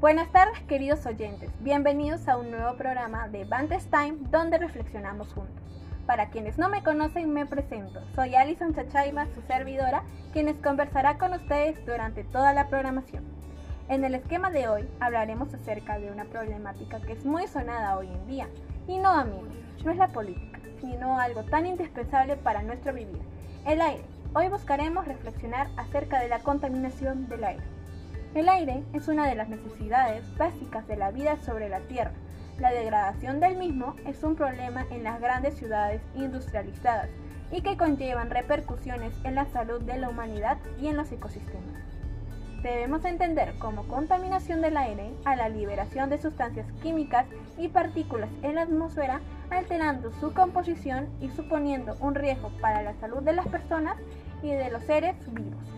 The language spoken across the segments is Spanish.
Buenas tardes queridos oyentes, bienvenidos a un nuevo programa de Bantes Time donde reflexionamos juntos. Para quienes no me conocen me presento, soy Alison Chachayma, su servidora, quienes conversará con ustedes durante toda la programación. En el esquema de hoy hablaremos acerca de una problemática que es muy sonada hoy en día, y no amigos, no es la política, sino algo tan indispensable para nuestro vivir, el aire. Hoy buscaremos reflexionar acerca de la contaminación del aire. El aire es una de las necesidades básicas de la vida sobre la Tierra. La degradación del mismo es un problema en las grandes ciudades industrializadas y que conllevan repercusiones en la salud de la humanidad y en los ecosistemas. Debemos entender como contaminación del aire a la liberación de sustancias químicas y partículas en la atmósfera, alterando su composición y suponiendo un riesgo para la salud de las personas y de los seres vivos.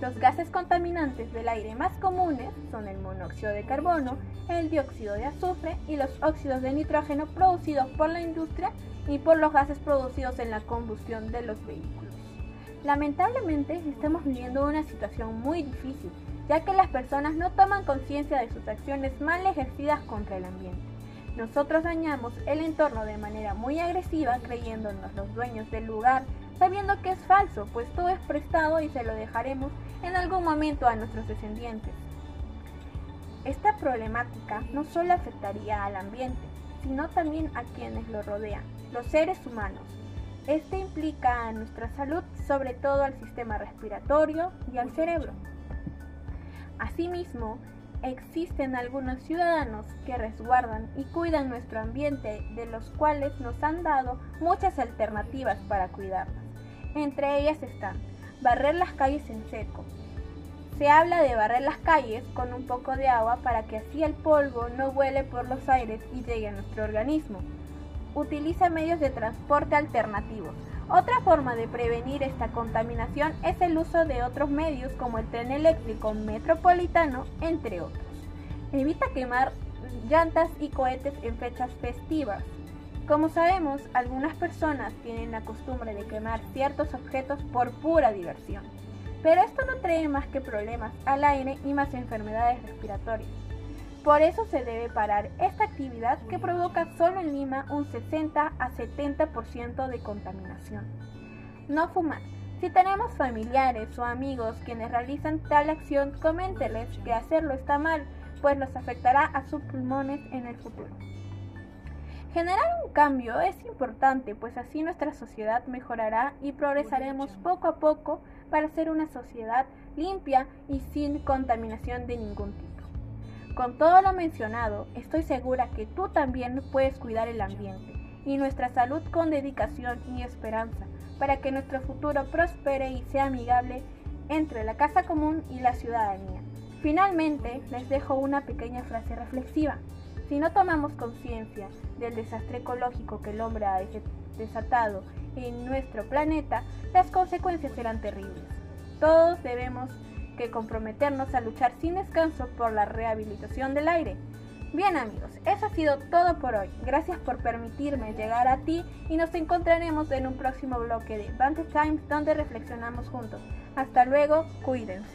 Los gases contaminantes del aire más comunes son el monóxido de carbono, el dióxido de azufre y los óxidos de nitrógeno producidos por la industria y por los gases producidos en la combustión de los vehículos. Lamentablemente estamos viviendo una situación muy difícil, ya que las personas no toman conciencia de sus acciones mal ejercidas contra el ambiente. Nosotros dañamos el entorno de manera muy agresiva creyéndonos los dueños del lugar, sabiendo que es falso, pues todo es prestado y se lo dejaremos en algún momento a nuestros descendientes. Esta problemática no solo afectaría al ambiente, sino también a quienes lo rodean, los seres humanos. Este implica a nuestra salud, sobre todo al sistema respiratorio y al cerebro. Asimismo, existen algunos ciudadanos que resguardan y cuidan nuestro ambiente, de los cuales nos han dado muchas alternativas para cuidarlas. Entre ellas están barrer las calles en seco. Se habla de barrer las calles con un poco de agua para que así el polvo no vuele por los aires y llegue a nuestro organismo. Utiliza medios de transporte alternativos. Otra forma de prevenir esta contaminación es el uso de otros medios como el tren eléctrico metropolitano, entre otros. Evita quemar llantas y cohetes en fechas festivas. Como sabemos, algunas personas tienen la costumbre de quemar ciertos objetos por pura diversión, pero esto no trae más que problemas al aire y más enfermedades respiratorias. Por eso se debe parar esta actividad que provoca solo en Lima un 60 a 70% de contaminación. No fumar. Si tenemos familiares o amigos quienes realizan tal acción, coménteles que hacerlo está mal, pues los afectará a sus pulmones en el futuro. Generar un cambio es importante, pues así nuestra sociedad mejorará y progresaremos poco a poco para ser una sociedad limpia y sin contaminación de ningún tipo. Con todo lo mencionado, estoy segura que tú también puedes cuidar el ambiente y nuestra salud con dedicación y esperanza para que nuestro futuro prospere y sea amigable entre la casa común y la ciudadanía. Finalmente, les dejo una pequeña frase reflexiva. Si no tomamos conciencia del desastre ecológico que el hombre ha desatado en nuestro planeta, las consecuencias serán terribles. Todos debemos que comprometernos a luchar sin descanso por la rehabilitación del aire. Bien amigos, eso ha sido todo por hoy. Gracias por permitirme llegar a ti y nos encontraremos en un próximo bloque de Vantage Times donde reflexionamos juntos. Hasta luego, cuídense.